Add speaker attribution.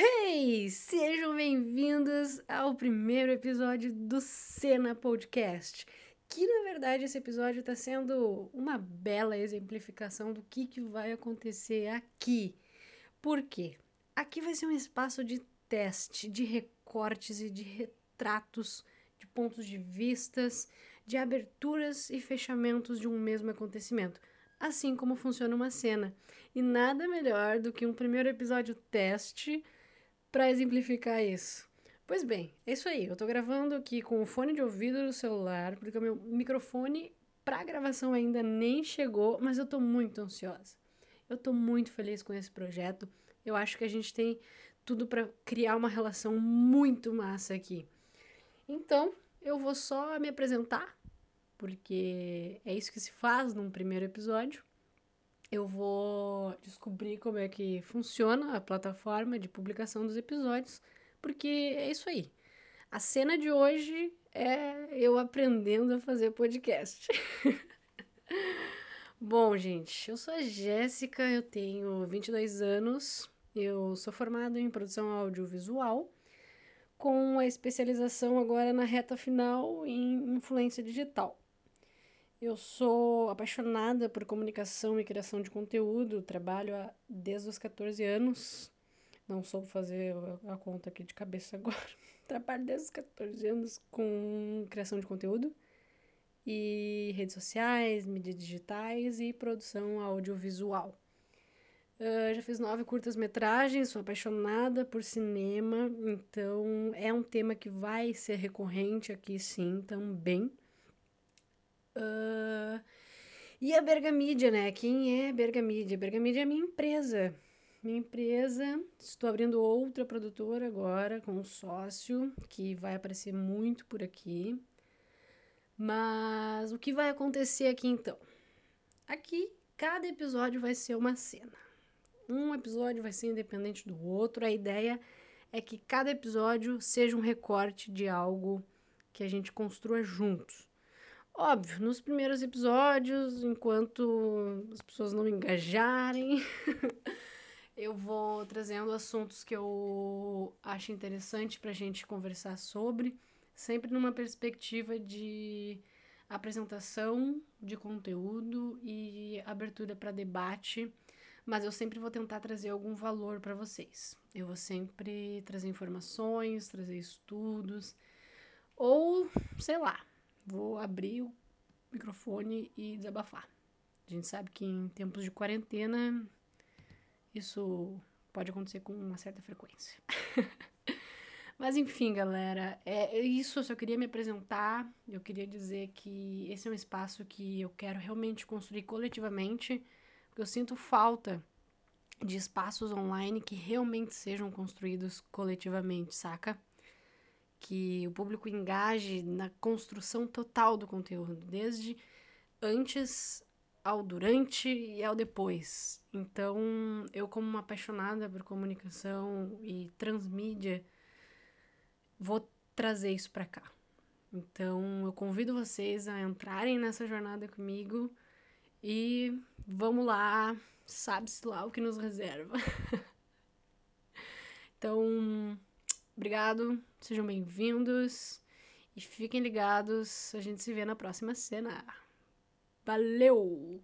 Speaker 1: Hey! Sejam bem-vindos ao primeiro episódio do Cena Podcast. Que na verdade esse episódio está sendo uma bela exemplificação do que, que vai acontecer aqui. Por quê? Aqui vai ser um espaço de teste, de recortes e de retratos, de pontos de vistas, de aberturas e fechamentos de um mesmo acontecimento assim como funciona uma cena. E nada melhor do que um primeiro episódio teste para exemplificar isso. Pois bem, é isso aí. Eu tô gravando aqui com o fone de ouvido do celular, porque o meu microfone para gravação ainda nem chegou, mas eu tô muito ansiosa. Eu tô muito feliz com esse projeto. Eu acho que a gente tem tudo para criar uma relação muito massa aqui. Então, eu vou só me apresentar, porque é isso que se faz num primeiro episódio eu vou descobrir como é que funciona a plataforma de publicação dos episódios, porque é isso aí. A cena de hoje é eu aprendendo a fazer podcast. Bom, gente, eu sou a Jéssica, eu tenho 22 anos, eu sou formada em produção audiovisual, com a especialização agora na reta final em influência digital. Eu sou apaixonada por comunicação e criação de conteúdo, trabalho há, desde os 14 anos. Não soube fazer a conta aqui de cabeça agora. trabalho desde os 14 anos com criação de conteúdo e redes sociais, mídias digitais e produção audiovisual. Uh, já fiz nove curtas-metragens, sou apaixonada por cinema, então é um tema que vai ser recorrente aqui sim também. Uh, e a Bergamídia, né? Quem é Bergamídia? Bergamídia é minha empresa. Minha empresa, estou abrindo outra produtora agora com um sócio que vai aparecer muito por aqui. Mas o que vai acontecer aqui então? Aqui, cada episódio vai ser uma cena. Um episódio vai ser independente do outro. A ideia é que cada episódio seja um recorte de algo que a gente construa juntos. Óbvio, nos primeiros episódios, enquanto as pessoas não engajarem, eu vou trazendo assuntos que eu acho interessante para a gente conversar sobre, sempre numa perspectiva de apresentação de conteúdo e abertura para debate, mas eu sempre vou tentar trazer algum valor para vocês. Eu vou sempre trazer informações, trazer estudos, ou sei lá, vou abrir o microfone e desabafar. A gente sabe que em tempos de quarentena isso pode acontecer com uma certa frequência. Mas enfim, galera, é isso. Eu só queria me apresentar. Eu queria dizer que esse é um espaço que eu quero realmente construir coletivamente, porque eu sinto falta de espaços online que realmente sejam construídos coletivamente, saca? Que o público engaje na construção total do conteúdo, desde antes ao durante e ao depois. Então, eu como uma apaixonada por comunicação e transmídia, vou trazer isso para cá. Então, eu convido vocês a entrarem nessa jornada comigo e vamos lá, sabe-se lá o que nos reserva. então, Obrigado, sejam bem-vindos e fiquem ligados. A gente se vê na próxima cena. Valeu!